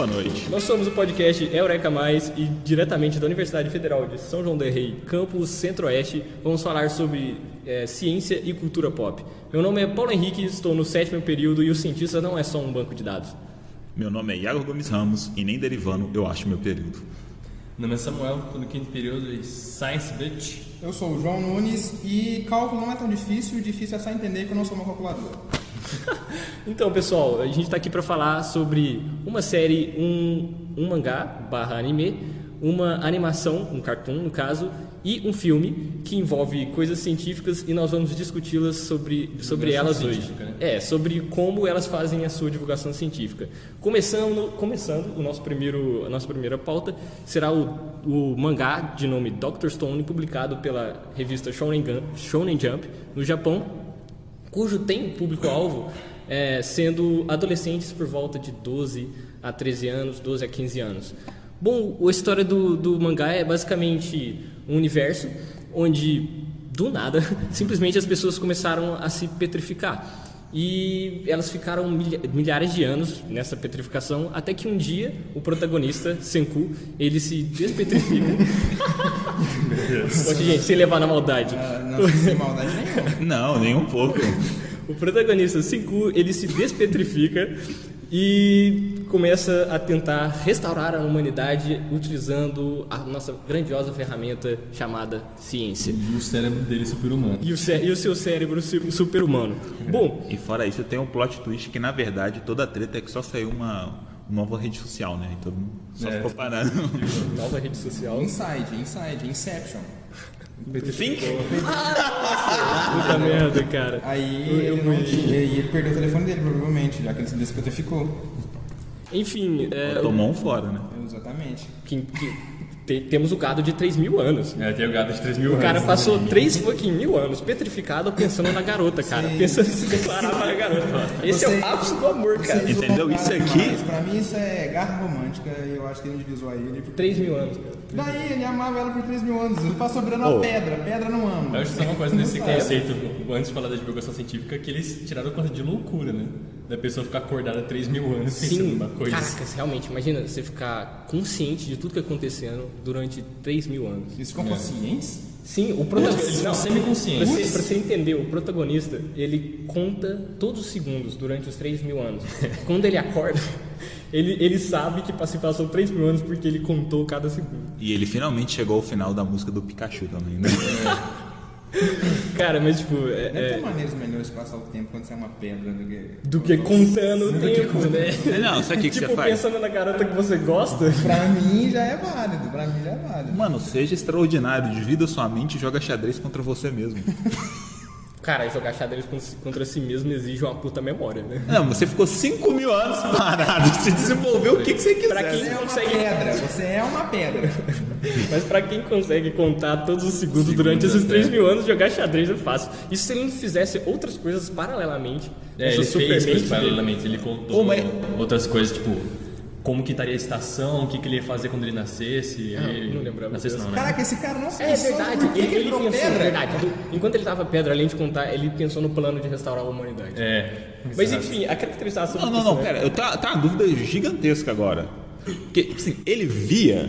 Boa noite. Nós somos o podcast Eureka Mais e diretamente da Universidade Federal de São João del Rei, campus Centro-Oeste, vamos falar sobre é, ciência e cultura pop. Meu nome é Paulo Henrique, estou no sétimo período e o cientista não é só um banco de dados. Meu nome é Iago Gomes Ramos e nem derivando eu acho meu período. Meu nome é Samuel, estou no quinto período de Science Bitch. Eu sou o João Nunes e cálculo não é tão difícil, o difícil é só entender que eu não sou uma calculadora. Então, pessoal, a gente está aqui para falar sobre uma série, um, um mangá barra anime, uma animação, um cartoon no caso, e um filme que envolve coisas científicas e nós vamos discuti-las sobre, sobre elas hoje. né? É, sobre como elas fazem a sua divulgação científica. Começando, começando o nosso primeiro, a nossa primeira pauta será o, o mangá de nome Dr. Stone, publicado pela revista Shonen, Gun- Shonen Jump no Japão, cujo tem público-alvo é, sendo adolescentes por volta de 12 a 13 anos, 12 a 15 anos. Bom, a história do, do mangá é basicamente um universo onde, do nada, simplesmente as pessoas começaram a se petrificar. E elas ficaram milha- milhares de anos nessa petrificação, até que um dia o protagonista, Senku, ele se despetrifica. Poxa, gente, sem levar na maldade. Ah, não sem maldade nenhuma. Não, nem um pouco. O protagonista Senku, ele se despetrifica e começa a tentar restaurar a humanidade utilizando a nossa grandiosa ferramenta chamada ciência. E o cérebro dele é super-humano. E o, cé- e o seu cérebro su- super-humano. Bom, E fora isso, tem um plot twist que na verdade toda a treta é que só saiu uma, uma nova rede social, né? Então só É. ficou parando. nova rede social. Inside, Inside, Inception. Sim. Puta merda, cara. Aí Eu- ele, não tinha, e ele perdeu o telefone dele, provavelmente, já que ele se despetrificou. Enfim, é, Tomou um fora, né? Exatamente. que- que- te- temos o gado de 3 mil anos. É, tem o gato de 3 mil O anos. cara passou 3 fucking mil anos petrificado pensando na garota, cara. Pensando em se declarar para a garota. Esse é Você- o ápice do amor, cara. Entendeu? o Isso cara aqui- demais. Pra mim isso é garra romântica e eu acho que ele divisou aí. Ele... 3 mil anos. Daí ele amava ela por 3 mil anos. Ele passou virando Oh. uma pedra. Pedra não ama. Eu acho que isso é uma coisa nesse conceito, antes de falar da divulgação científica, que eles tiraram conta de loucura, né? Da pessoa ficar acordada 3 mil anos pensando Sim, numa coisa. caracas, realmente, imagina você ficar consciente de tudo que acontecendo durante 3 mil anos. Isso com consciência? Sim, o protagonista. Não, semi-conscientes. pra você, pra você entender, o protagonista, ele conta todos os segundos durante os 3 mil anos. Quando ele acorda, ele, ele sabe que se passou 3 mil anos porque ele contou cada segundo. E ele finalmente chegou ao final da música do Pikachu também, né? Cara, mas tipo, é- Deve é- ter maneiras melhores de passar o tempo quando você é uma pedra do que. do que contando o tempo, né? Não, sabe o que, que tipo, você faz? pensando na garota que você gosta. Pra mim já é válido, pra mim já é válido. Mano, seja extraordinário, divida sua mente e joga xadrez contra você mesmo. Cara, jogar xadrez con- contra si mesmo exige uma puta memória, né? Não, você ficou 5 mil anos parado, você desenvolveu o que, que você quiser. Pra quem Você é uma consegue pedra, você é uma pedra. Mas pra quem consegue contar todos os segundos durante esses 3 mil anos, jogar xadrez é fácil. E se ele não fizesse outras coisas paralelamente, É, essa ele fez coisas paralelamente. Ele contou Ô, mas- outras coisas, tipo, como que estaria a estação, o que, que ele ia fazer quando ele nascesse. Ah, ele... não lembrava Nascesse disso. não, né? Caraca, esse cara não É verdade, ele, ele virou pensou, pedra. verdade. Enquanto ele tava pedra, além de contar, ele pensou no plano de restaurar a humanidade. É. Mas enfim, a caracterização Não, não, não, pera, eu tá, tá uma dúvida gigantesca agora. Porque, assim, ele via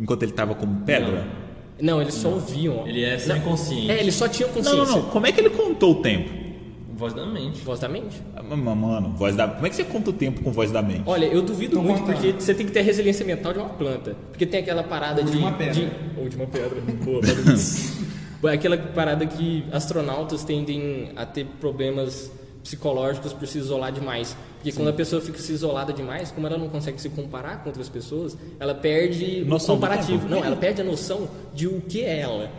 enquanto ele tava como pedra? Não, eles só ouviam. Ele é semi-consciente. É, eles só tinham Não, consciência. não, não. Como é que ele contou o tempo? Voz da mente. Voz da mente. Ah, Mano, voz da. Como é que você conta o tempo com voz da mente? Olha, eu duvido Tô muito contando. porque você tem que ter a resiliência mental de uma planta. Porque tem aquela parada de uma pedra. de- uma pedra. Boa, é aquela parada que astronautas tendem a ter problemas psicológicos por se isolar demais. Porque quando a pessoa fica se isolada demais, como ela não consegue se comparar com outras pessoas, ela perde Noção o comparativo. Não, ela perde a noção de o que é ela.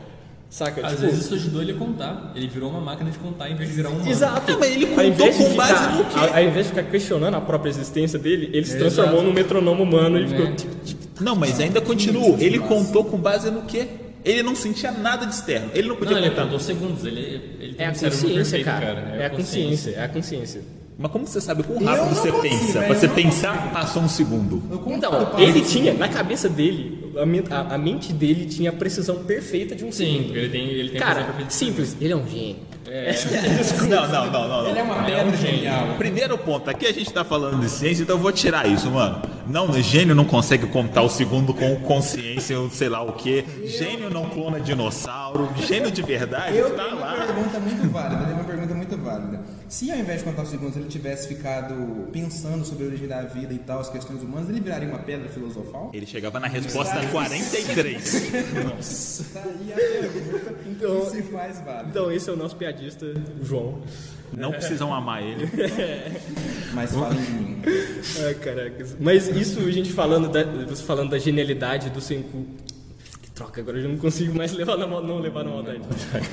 Saca? Às Tipo, vezes isso ajudou ele a contar. Ele virou uma máquina de contar em vez de virar um humano. Exato. Ah, mas ele contou com base ficar- no quê? Ao, ao invés de ficar questionando a própria existência dele, ele se É, transformou exato. num metronomo humano e É. ficou. tipo, tipo, Não, mas ainda continua. Ele contou com base no quê? Ele não sentia nada de externo. Ele não podia Não, ele contar. contou segundos. Ele, ele tem É a consciência, cara. É a consciência, é a consciência. Mas como você sabe quão rápido você consigo, pensa? Pra você pensar, passou um segundo. Então, ele tinha, na cabeça dele, a, a- a mente dele tinha a precisão perfeita de um Sim, segundo. ele tem, ele tem a Cara, simples, ele é um gênio. Não, não, não, não. não. Ele é uma pedra genial. Primeiro ponto, aqui a gente tá falando de ciência, então eu vou tirar isso, mano. Não, gênio não consegue contar o segundo com consciência, ou sei lá o quê. Gênio não clona dinossauro. Gênio de verdade Eu tá lá. eu tenho uma pergunta muito válida. Se ao invés de contar os segundos ele tivesse ficado pensando sobre a origem da vida e tal, as questões humanas, ele viraria uma pedra filosofal? Ele chegava na resposta 43. Tá aí a pergunta Então- que se faz válida. Então esse é o nosso piadista, o João. Não precisam amar ele. Mas falem de mim. Ai, caracas. Mas isso a gente falando da, falando da genialidade do Senku. Troca, agora eu já não consigo mais levar na, não levar na maldade.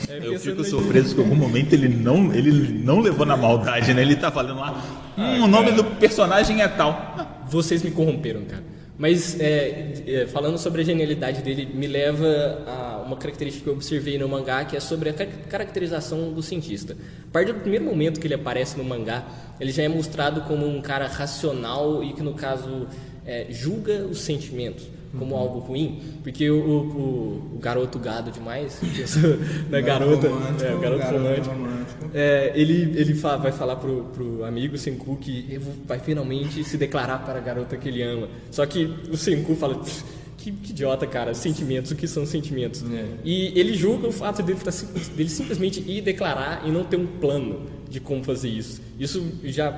É, Eu fico surpreso que em algum momento ele não, ele não levou na maldade, né? Ele tá falando lá, hum, o nome do personagem é tal. Vocês me corromperam, cara. Mas é, é, falando sobre a genialidade dele, me leva a uma característica que eu observei no mangá, que é sobre a car- caracterização do cientista. A partir do primeiro momento que ele aparece no mangá, ele já é mostrado como um cara racional e que, no caso, é, julga os sentimentos como algo ruim, porque o, o- o- garoto gado demais, pensou na garota, romântico, é, o garoto garoto romântico, romântico. é, ele, ele fa- vai falar pro, pro amigo Senku que vai finalmente se declarar para a garota que ele ama. Só que o Senku fala. "Pff, Que, que idiota, cara. Sentimentos, o que são sentimentos? É. E ele julga o fato dele, tá dele simplesmente ir declarar e não ter um plano de como fazer isso. Isso já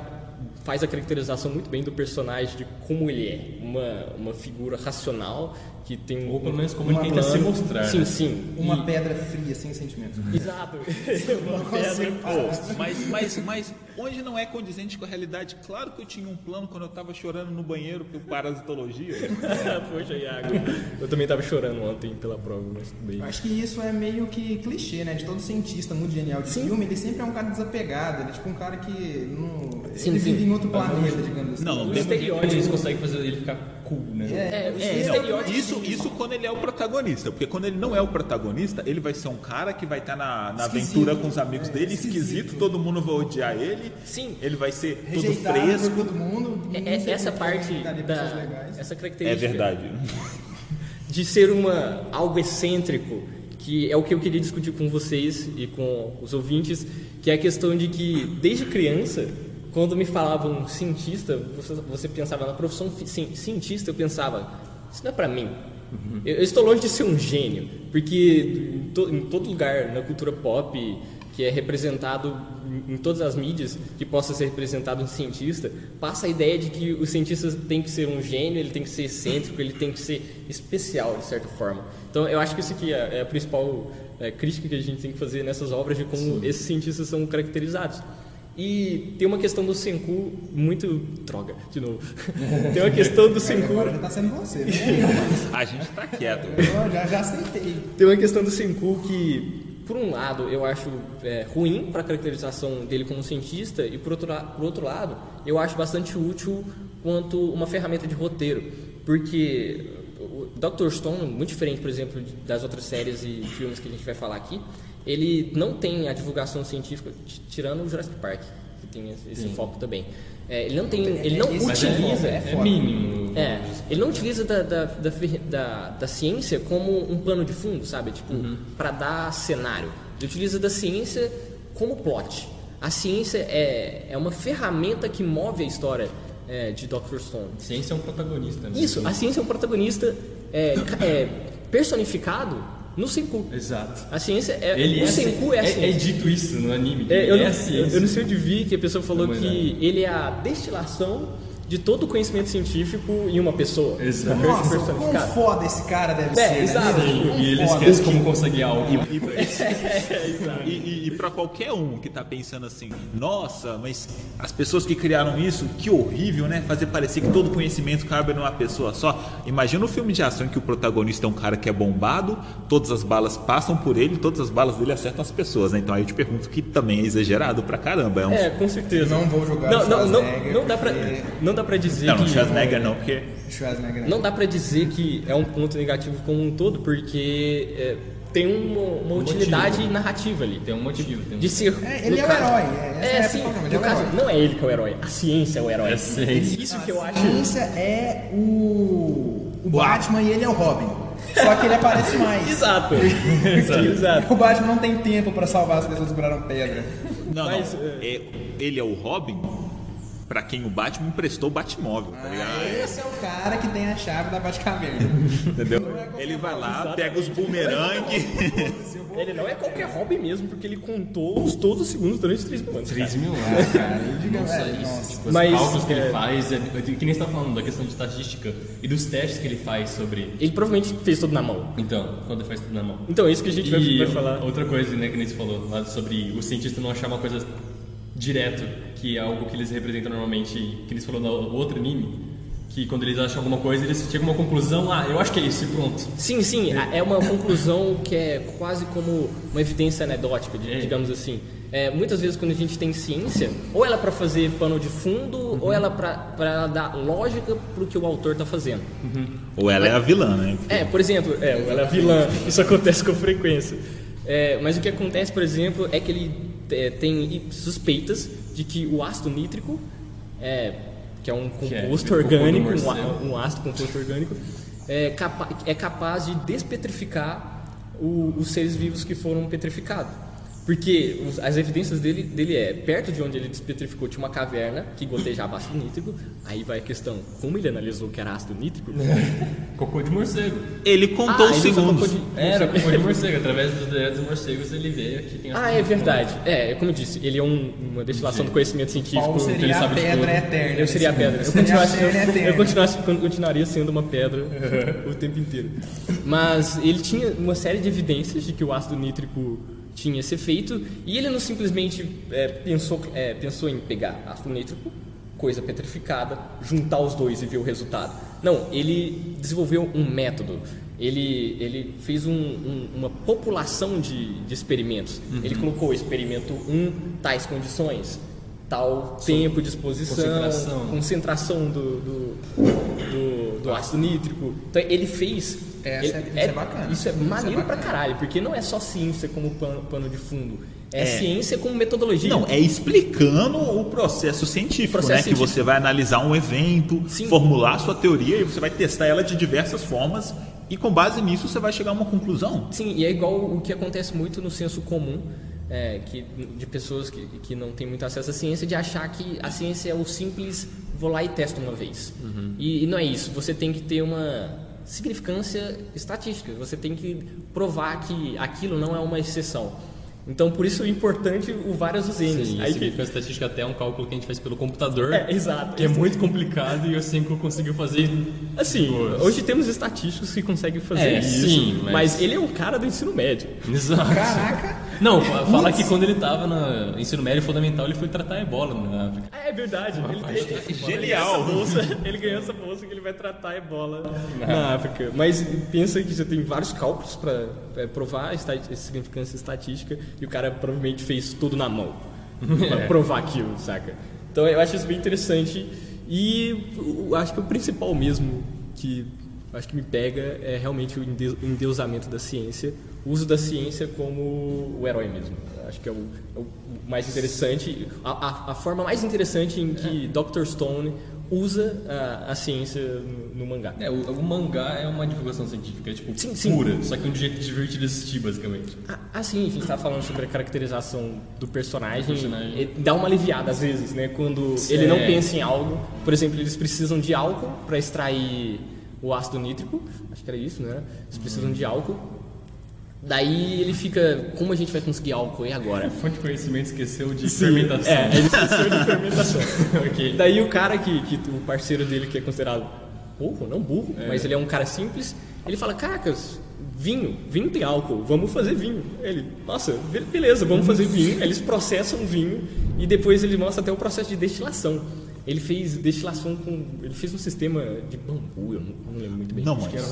faz a caracterização muito bem do personagem, de como ele é. Uma, uma figura racional que tem Ou pelo um- menos como um ele tenta se mostrar, Sim, né? sim. Uma E- pedra fria, sem sentimentos. Exato. uma pedra. Pô, mas, mas, mas onde não é condizente com a realidade? Claro que eu tinha um plano quando eu tava chorando no banheiro por parasitologia. Poxa, Iago. Eu também tava chorando ontem pela prova, mas tudo bem. Acho que isso é meio que clichê, né? De todo cientista muito genial de filme, ele sempre é um cara desapegado, ele é tipo um cara que não. Sim, ele sim. vive em outro planeta, digamos assim. Não, não O tem estereótipo. Eles conseguem fazer ele ficar cool, né? É, o É, não, isso, isso quando ele é o protagonista, porque quando ele não é o protagonista, ele vai ser um cara que vai estar na, na Esquisito. aventura com os amigos É, dele, esquisito. esquisito. todo mundo vai odiar ele. Sim. Ele vai ser todo fresco. por todo mundo. É- é- essa parte da legais. essa É característica verdade. de ser uma algo excêntrico, que é o que eu queria discutir com vocês e com os ouvintes, que é a questão de que desde criança, quando me falavam cientista, você, você pensava na profissão fi- ci- cientista, eu pensava, isso não é pra mim. Eu, eu estou longe de ser um gênio, porque em, to- em todo lugar na cultura pop que é representado em- todas as mídias que possa ser representado um cientista, passa a ideia de que o cientista tem que ser um gênio, ele tem que ser excêntrico, ele tem que ser especial de certa forma. Então eu acho que isso aqui é é a principal é, crítica que a gente tem que fazer nessas obras de como esses cientistas são caracterizados. E tem uma questão do Senku muito droga, de novo. tem uma questão do Senku Agora já tá sendo você, né? A gente tá quieto. Eu já, já aceitei. Tem uma questão do Senku que, por um lado, eu acho é, ruim para a caracterização dele como cientista, e por outro, por outro lado, eu acho bastante útil quanto uma ferramenta de roteiro. Porque o Dr. Stone, muito diferente, por exemplo, das outras séries e filmes que a gente vai falar aqui, ele não tem a divulgação científica, tirando o Jurassic Park, que tem esse, esse foco também. É, ele não tem, ele não é, utiliza. é é mínimo. É, ele não utiliza da, da, da, da- da ciência como um pano de fundo, sabe? Tipo, pra dar cenário. Ele utiliza da ciência como plot. A ciência é, é uma ferramenta que move a história é, de Dr. Stone. Ciência é um protagonista, né? Isso, a ciência é um protagonista é, é, personificado no Senku. Exato. A ciência é. Ele o é, Senku é a é, ciência. é dito isso no anime. É, ele eu, é não, a ciência. eu não sei onde vi que a pessoa falou que ele é a destilação de todo o conhecimento científico em uma pessoa. Exato. Nossa, quão foda esse cara deve É, ser, exato. né? E, e ele foda. esquece como conseguir algo. E, e, e, e para qualquer um que tá pensando assim, nossa, mas as pessoas que criaram isso, que horrível, né? Fazer parecer que todo conhecimento cabe numa pessoa só. Imagina um filme de ação em que o protagonista é um cara que é bombado, todas as balas passam por ele, todas as balas dele acertam as pessoas, né? Então aí eu te pergunto que também é exagerado pra caramba. É um... É, com certeza. Não vou julgar não, não, não, não dá pra, não dá pra dizer Não, não, que Schwarzenegger não, porque Schwarzenegger, né? não dá pra dizer que é um ponto negativo como um todo, porque é, tem uma, uma utilidade motivo. narrativa ali. Tem um motivo. Tem um... De ser. É, ele é o caso- herói, é, é a sim. no é caso, herói. não é ele que é o herói, a ciência é o herói. É a ciência. Isso que eu a acho. ciência é o, o Batman e ele é o Robin. Só que ele aparece mais. Exato. Exato. O Batman não tem tempo pra salvar as pessoas que viraram pedra. Não, Mas, não. É, ele é o Robin pra quem o Batman emprestou o Batmóvel, tá ligado? Ah, esse é o cara que tem a chave da Batcaverna. Entendeu? Ele vai lá, pega os bumerangue. Ele não é qualquer hobby mesmo, porque ele contou os, todos os segundos durante 3 mil anos. 3 mil anos. cara, Nossa, é, isso, nossa. tipo, os Mas, cálculos que é- ele faz, é, que nem você tá falando da questão de estatística e dos testes que ele faz sobre. Ele provavelmente fez tudo na mão. Então, quando ele faz tudo na mão. Então, é isso que a gente vai, vai falar. outra coisa, né, que nem você falou, lá sobre o cientista não achar uma coisa direto, que é algo que eles representam normalmente, que eles falou no outro anime, que quando eles acham alguma coisa, eles chegam a uma conclusão, ah, eu acho que é isso e pronto. Sim, sim, a- é uma conclusão que é quase como uma evidência anedótica, É. digamos assim. É, muitas vezes quando a gente tem ciência, ou ela é para fazer pano de fundo, ou ela é para dar lógica pro que o autor está fazendo. Ou ela é a vilã, né? É, por exemplo, é, ela é vilã, isso acontece com frequência. É, mas o que acontece, por exemplo, é que ele é, tem suspeitas de que o ácido nítrico, é, que é um é composto do orgânico, um, um ácido composto orgânico, é, capa é capaz de despetrificar o- os seres vivos que foram petrificados. Porque os- as evidências dele, dele é, perto de onde ele despetrificou tinha uma caverna que gotejava ácido nítrico, aí vai a questão, como ele analisou que era ácido nítrico? Cocô de morcego. Ele contou Ah, os ele segundos. cocô de- Era cocô de morcego, através dos dedos dos morcegos ele vê que tem Ah, é verdade. É, como eu disse, ele é um- uma destilação do conhecimento científico. Paulo que ele seria a sabe de pedra tudo. eterna. Eu seria a pedra. Eu Seria a continuasse, pedra eu, eu continuasse- eu continuaria sendo uma pedra o tempo inteiro. Mas ele tinha uma série de evidências de que o ácido nítrico tinha esse efeito e ele não simplesmente é, pensou, é, pensou em pegar ácido nítrico, coisa petrificada, juntar os dois e ver o resultado. Não, ele desenvolveu um método. Ele, ele fez um- um- uma população de, de experimentos. Ele colocou experimento 1, tais condições, tal tempo de exposição, concentração. concentração do, do, do- do ácido nítrico. Então ele fez. Essa ele- é- isso é bacana. Isso é Isso é maneiro pra bacana. caralho, porque não é só ciência como pano, pano de fundo. É, É. ciência como metodologia. Não, é explicando o processo científico, Processo né? Que científico. você vai analisar um evento, Sim. formular a sua teoria e você vai testar ela de diversas formas e com base nisso você vai chegar a uma conclusão. Sim, e é igual o que acontece muito no senso comum, é, que, de pessoas que, que não têm muito acesso à ciência, de achar que a ciência é o simples, vou lá e testo uma vez. E, e não é isso, você tem que ter uma significância estatística, você tem que provar que aquilo não é uma exceção. Então, por isso é importante o várias N's. Sim, Aí isso que- significa estatística até é um cálculo que a gente faz pelo computador. É, exato. Que é muito complicado e o Cinco conseguiu fazer. Assim, Boas. hoje temos estatísticos que conseguem fazer É, isso, sim, mas... mas- ele é um cara do ensino médio. Exato. Caraca! Não, fa- fala que quando ele tava no ensino médio fundamental, ele foi tratar ebola na África. Ah, é verdade. Ele, ele, ele Genial. ganhou essa bolsa, ele ganhou essa bolsa que ele vai tratar ebola na África. Mas pensa que você tem vários cálculos para provar a esta- a significância estatística e o cara provavelmente fez tudo na mão para provar aquilo, saca? Então eu acho isso bem interessante e eu acho que o principal mesmo que acho que me pega é realmente o ende- endeusamento da ciência, uso da ciência como o herói mesmo. Acho que é o, é o mais interessante, a, a- a forma mais interessante em que Dr. Stone usa a, a ciência no, no mangá. É, o, o mangá é uma divulgação científica, é tipo Sim, sim. pura, só que um jeito divertido de assistir, basicamente. Ah, ah, sim, a gente tá falando sobre a caracterização do personagem. Personagem. Dá uma aliviada às vezes, né? Quando Sim. ele não pensa em algo. Por exemplo, eles precisam de álcool para extrair o ácido nítrico. Acho que era isso, né? Eles precisam de álcool. Daí ele fica, como a gente vai conseguir álcool e agora? Fonte de conhecimento esqueceu de fermentação. É, ele esqueceu de fermentação. ok. Daí o cara que, que o parceiro dele que é considerado burro, não burro, mas ele é um cara simples, ele fala, caracas, vinho, vinho tem álcool, vamos fazer vinho. Ele, nossa, be- beleza, vamos fazer vinho. Eles processam vinho e depois ele mostra até o processo de destilação. Ele fez destilação com, ele fez um sistema de bambu, eu não, não lembro muito bem. Não, Acho mas- que era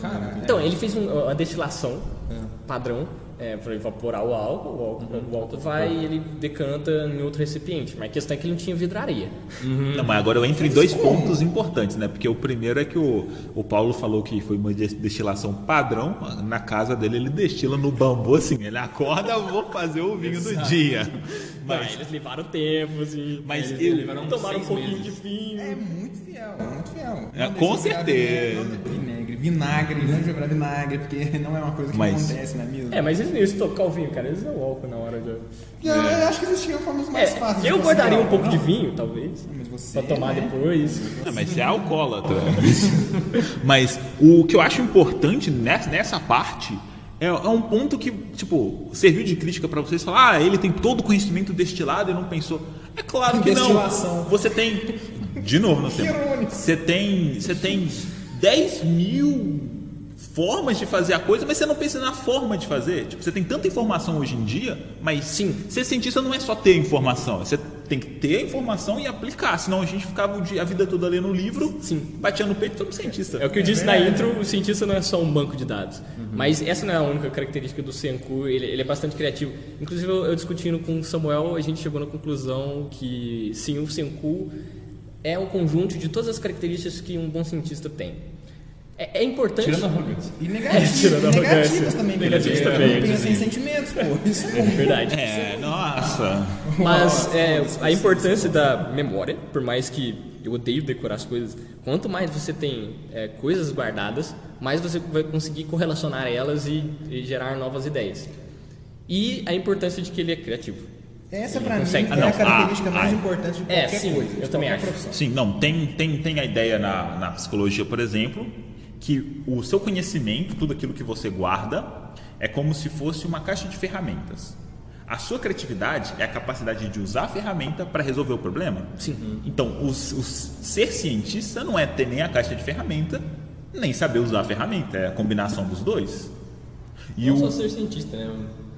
Cara, então, ele fez um- uma destilação padrão é, para evaporar o álcool. O álcool, o álcool vai e ele decanta em outro recipiente. Mas a questão é que ele não tinha vidraria. Não, mas agora eu entro em dois pontos importantes, né? Porque o primeiro é que o, o Paulo falou que foi uma des- destilação padrão. Na casa dele ele destila no bambu assim. Ele acorda, vou fazer o vinho do dia. Mas Mas, eles levaram tempo, assim. mas eles eu- tomaram um pouquinho meses. de vinho. é muito fiel, é muito fiel. É, Não com certeza. Vinagre, Não, jogar vinagre, porque não é uma coisa que Mas- acontece na mesa. É, mas eles não iam estocar o vinho, cara. Eles usam álcool na hora de. Eu, eu acho que existiam formas mais fáceis. de É, eu conseguir guardaria um álcool, pouco de não? vinho, talvez. Mas você, Pra tomar né? depois. Ah, mas você é alcoólatra. mas o que eu acho importante nessa, nessa parte é, é um ponto que, tipo, serviu de crítica pra vocês falar, ah, ele tem todo o conhecimento destilado e não pensou. É claro que Destilação. não. Você tem. De novo, no tempo. irônico. Você tem. Você tem 10 mil formas de fazer a coisa, mas você não pensa na forma de fazer. Tipo, você tem tanta informação hoje em dia, mas Sim. ser cientista não é só ter informação, você tem que ter a informação e aplicar. Senão a gente ficava o dia- a vida toda lendo um livro, Sim. batia no peito todo cientista. É o que eu disse na intro, o cientista não é só um banco de dados. Mas essa não é a única característica do Senku, ele, ele é bastante criativo. Inclusive, eu, eu discutindo com o Samuel, a gente chegou na conclusão que sim, o Senku é um conjunto de todas as características que um bom cientista tem. É, é importante... Tirando a arrogância. E É, negativas, tirando a e negativas arrogância. também. Negativas também, Não pensa em sentimentos, pô. Isso é É verdade. É, nossa. Mas é, a importância da memória, por mais que eu odeio decorar as coisas, quanto mais você tem é, coisas guardadas, mais você vai conseguir correlacionar elas e, e gerar novas ideias. E a importância de que ele é criativo. Essa pra mim consegue. é Ah, não. a característica Ah, mais ah. importante de É, qualquer sim, coisa. de eu também acho. profissão. Sim, não, tem, tem, tem a ideia na, na psicologia, por exemplo, que o seu conhecimento, tudo aquilo que você guarda, é como se fosse uma caixa de ferramentas. A sua criatividade é a capacidade de usar a ferramenta para resolver o problema. Sim. Então, os, os- ser cientista não é ter nem a caixa de ferramenta, nem saber usar a ferramenta, é a combinação dos dois. E Não o, só ser cientista, né?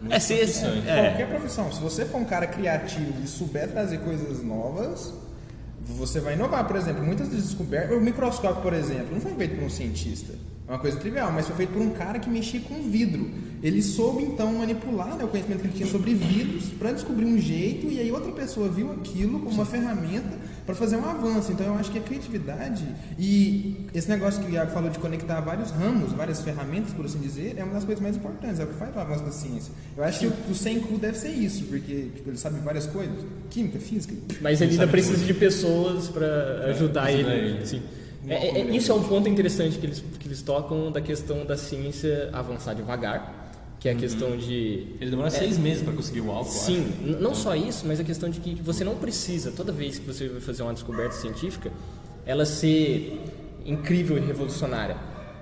Muito É ser- profissões. é. Qualquer profissão. Se você for um cara criativo e souber trazer coisas novas, você vai inovar. Por exemplo, muitas das descobertas. O microscópio, por exemplo, não foi feito por um cientista. É uma coisa trivial, mas foi feito por um cara que mexia com vidro. Ele soube então manipular né, o conhecimento que ele tinha sobre vidros para descobrir um jeito e aí outra pessoa viu aquilo como uma ferramenta para fazer um avanço. Então eu acho que a criatividade e esse negócio que o Iago falou de conectar vários ramos, várias ferramentas, por assim dizer, é uma das coisas mais importantes, é o que faz o avanço da ciência. Eu acho que o, o Senku deve ser isso, porque tipo, ele sabe várias coisas, química, física. Mas ele ainda precisa de pessoas para ajudar ajudar ele. ele. Sim. É, é- é- isso é um ponto interessante que eles, que eles tocam da questão da ciência avançar devagar, que é a questão de Ele demora seis meses pra conseguir o álcool. eu Sim, acho. não só isso, mas a questão de que você não precisa, toda vez que você vai fazer uma descoberta científica, ela ser incrível e revolucionária.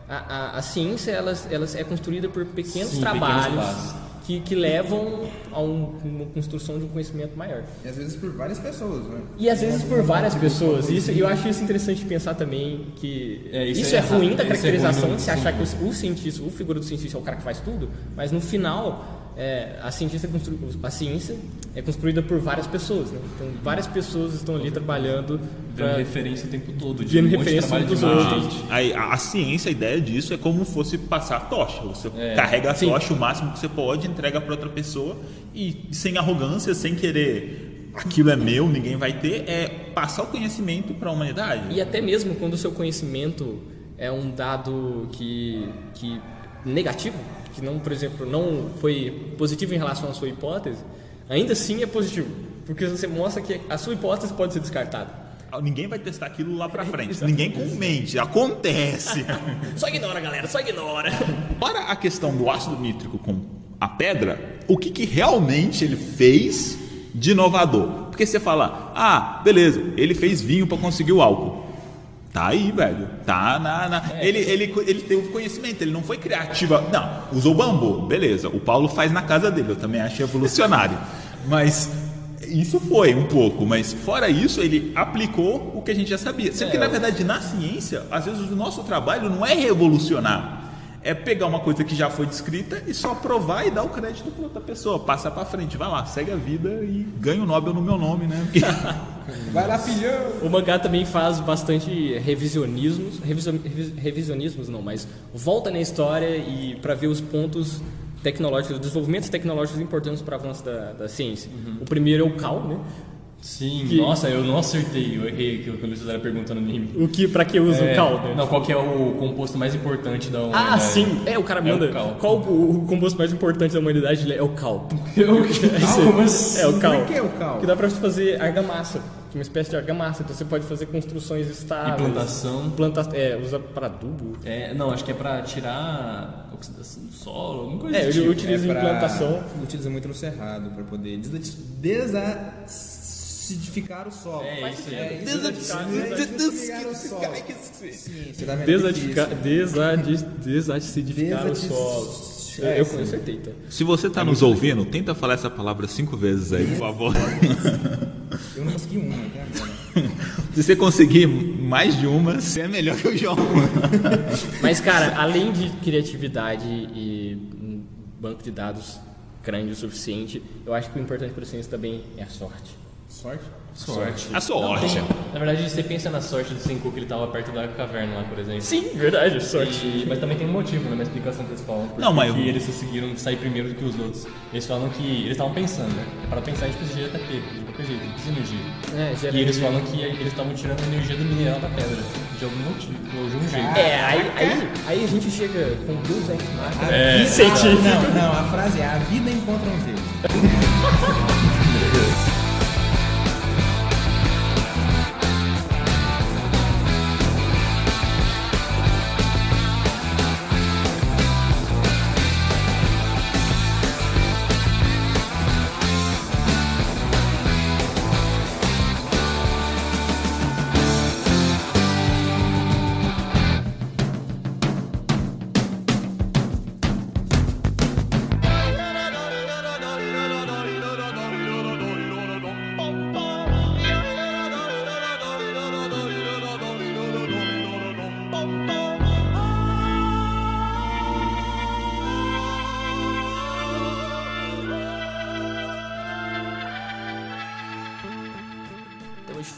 A, a, a ciência ela, ela é construída por pequenos Sim, trabalhos pequenos. Que, que levam a um- uma construção de um conhecimento maior. E às vezes por várias pessoas, né? E às vezes por várias pessoas. Isso, e eu acho isso interessante pensar também que É, isso, isso é, é ruim da isso é caracterização ruim, de se achar que o, o cientista, o figura do cientista é o cara que faz tudo, mas no final é, a, cientista é constru- a ciência é construída por várias pessoas. Né? Então várias pessoas estão ali trabalhando Vendo pra- referência o tempo todo. De Vendo um de referência trabalho dos de outros. a, a ciência, a ideia disso é como fosse passar a tocha. Você É, carrega a sim. tocha o máximo que você pode, entrega para outra pessoa e sem arrogância, sem querer aquilo é meu, ninguém vai ter, é passar o conhecimento para a humanidade. E até mesmo quando o seu conhecimento é um dado que, que negativo, que não, por exemplo, não foi positivo em relação à sua hipótese, ainda assim é positivo, porque você mostra que a sua hipótese pode ser descartada. Ninguém vai testar aquilo lá para frente. Exato. ninguém comente, acontece. Só ignora, galera, só ignora. Para a questão do ácido nítrico com a pedra, o que, que realmente ele fez de inovador? Porque você fala, ah, beleza, ele fez vinho para conseguir o álcool. Tá aí, velho. Tá na. na- Ele, ele, ele teve conhecimento, ele não foi criativa. Não, usou bambu, beleza. O Paulo faz na casa dele, eu também acho evolucionário. Mas isso foi um pouco, mas fora isso, ele aplicou o que a gente já sabia. Sendo que, na verdade, na ciência, às vezes o nosso trabalho não é revolucionar. É pegar uma coisa que já foi descrita e só provar e dar o crédito para outra pessoa. Passa para frente, vai lá, segue a vida e ganha o Nobel no meu nome, né? Porque- Vai lá, filhão! O mangá também faz bastante revisionismos, revision, revis- revisionismos não, mas volta na história e para ver os pontos tecnológicos, os desenvolvimentos tecnológicos importantes para o avanço da, da ciência. O primeiro é o Cal, né? Sim, Que- nossa, eu não acertei, eu errei aquilo quando vocês fizeram a pergunta no anime. O que para que usa É, o Cal? Né? Não, qual que é o composto mais importante da Ah, humanidade? sim. É, o cara É manda. o cal. Qual o, o composto mais importante da humanidade? É o cal. Eu- É, Cal? é o cal. Por que o cal? Que dá pra fazer argamassa. uma espécie de argamassa, então você pode fazer construções estáveis. E plantação. Planta, é, usa para adubo. É, não, acho que é pra tirar oxidação do solo, alguma coisa É, eu tipo. utilizo É em pra- plantação. Utiliza muito no cerrado para poder desa- desacidificar o solo. É isso. É, Desatificar- desatificar o solo. Ciência, tá? Desadificar, desadi- desacidificar o solo. Eu, É, eu acertei, tá? Se você tá nos ouvindo, tenta falar essa palavra cinco vezes aí, por favor. Eu não consegui uma até agora. Se você conseguir mais de uma, você é melhor que o João. Mas, cara, além de criatividade e um banco de dados grande o suficiente, eu acho que o importante para o ciência também é a sorte. Sorte? Sorte. A sorte. Não, tem- na verdade, você pensa na sorte do Senku que ele tava perto da caverna lá, por exemplo. Sim, verdade, sorte. E- mas também tem um motivo, né? Uma explicação que eles falam. Não, mas que eu- eles conseguiram sair primeiro do que os outros. Eles falam que eles estavam pensando, né? Para pensar, a gente precisa de ATP, de qualquer jeito, precisa de energia. É, gera E eles energia. falam que eles estavam tirando a energia do mineral da pedra, de algum motivo, ou de um jeito. É, aí, aí, aí a gente chega com Deus Ex Machina. É. científico. Não, não, a frase é a vida encontra um jeito.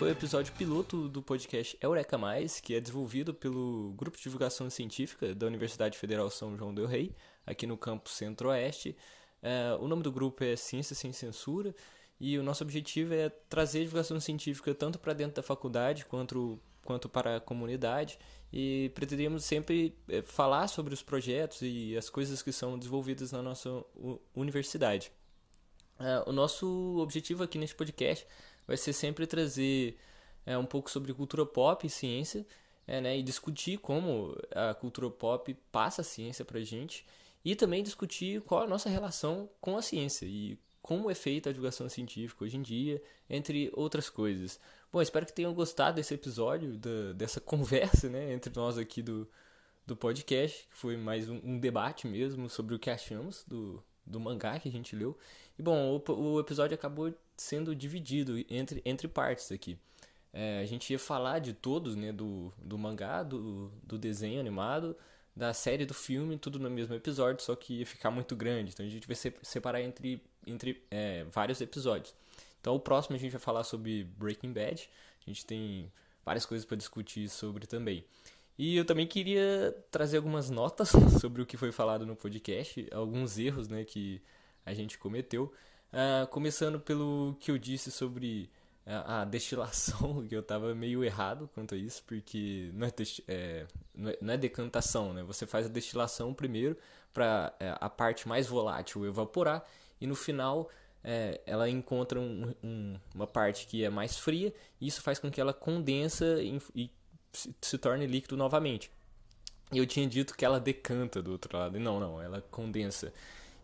foi o episódio piloto do podcast Eureka Mais, que é desenvolvido pelo Grupo de Divulgação Científica da Universidade Federal São João del Rei, aqui no campus Centro-Oeste. É, o nome do grupo é Ciência Sem Censura e o nosso objetivo é trazer divulgação científica tanto para dentro da faculdade quanto, quanto para a comunidade e pretendemos sempre é, falar sobre os projetos e as coisas que são desenvolvidas na nossa universidade. É, o nosso objetivo aqui neste podcast vai ser sempre trazer é, um pouco sobre cultura pop e ciência, é, né, e discutir como a cultura pop passa a ciência pra gente, e também discutir qual a nossa relação com a ciência e como é feita a divulgação científica hoje em dia, entre outras coisas. Bom, espero que tenham gostado desse episódio, da, dessa conversa né, entre nós aqui do, do podcast, que foi mais um, um debate mesmo sobre o que achamos do, do mangá que a gente leu. E bom, o, o episódio acabou sendo dividido entre, entre partes aqui. É, a gente ia falar de todos, né, do, do mangá, do, do desenho animado, da série, do filme, tudo no mesmo episódio, só que ia ficar muito grande. Então a gente vai se- separar entre, entre é, vários episódios. Então o próximo a gente vai falar sobre Breaking Bad. A gente tem várias coisas para discutir sobre também. E eu também queria trazer algumas notas sobre o que foi falado no podcast, alguns erros né, que a gente cometeu. Ah, começando pelo que eu disse sobre a, a destilação, que eu estava meio errado quanto a isso, porque não é, é, não é, não é decantação, né? Você faz a destilação primeiro para a parte mais volátil evaporar e no final é, ela encontra um- um- uma parte que é mais fria e isso faz com que ela condensa em- e se, se torne líquido novamente. E eu tinha dito que ela decanta do outro lado. E não, não, ela condensa.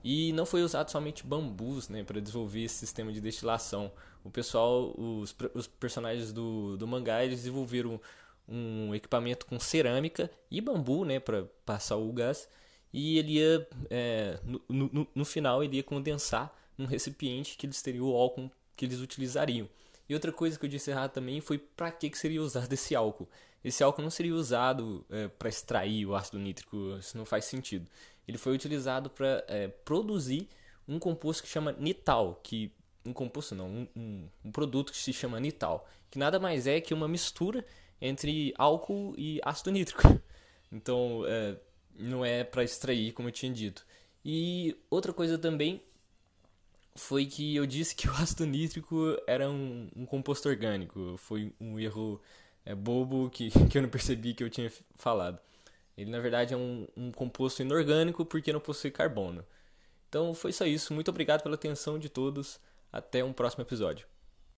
E não foi usado somente bambus né, para desenvolver esse sistema de destilação. O pessoal, os, os personagens do, do mangá, eles desenvolveram um equipamento com cerâmica e bambu né, para passar o gás. E ele ia, é, no, no, no final, ele ia condensar num recipiente que eles teriam o álcool que eles utilizariam. E outra coisa que eu disse errado também foi para que, que seria usado esse álcool. Esse álcool não seria usado para extrair o ácido nítrico, isso não faz sentido. Ele foi utilizado para produzir um composto que chama nital, que um composto não, um, um, um produto que se chama nital, que nada mais é que uma mistura entre álcool e ácido nítrico. Então, é, não é para extrair, como eu tinha dito. E outra coisa também foi que eu disse que o ácido nítrico era um, um composto orgânico. Foi um erro é, bobo que, que eu não percebi que eu tinha falado. Ele, na verdade, é um, um composto inorgânico porque não possui carbono. Então, foi só isso. Muito obrigado pela atenção de todos. Até um próximo episódio.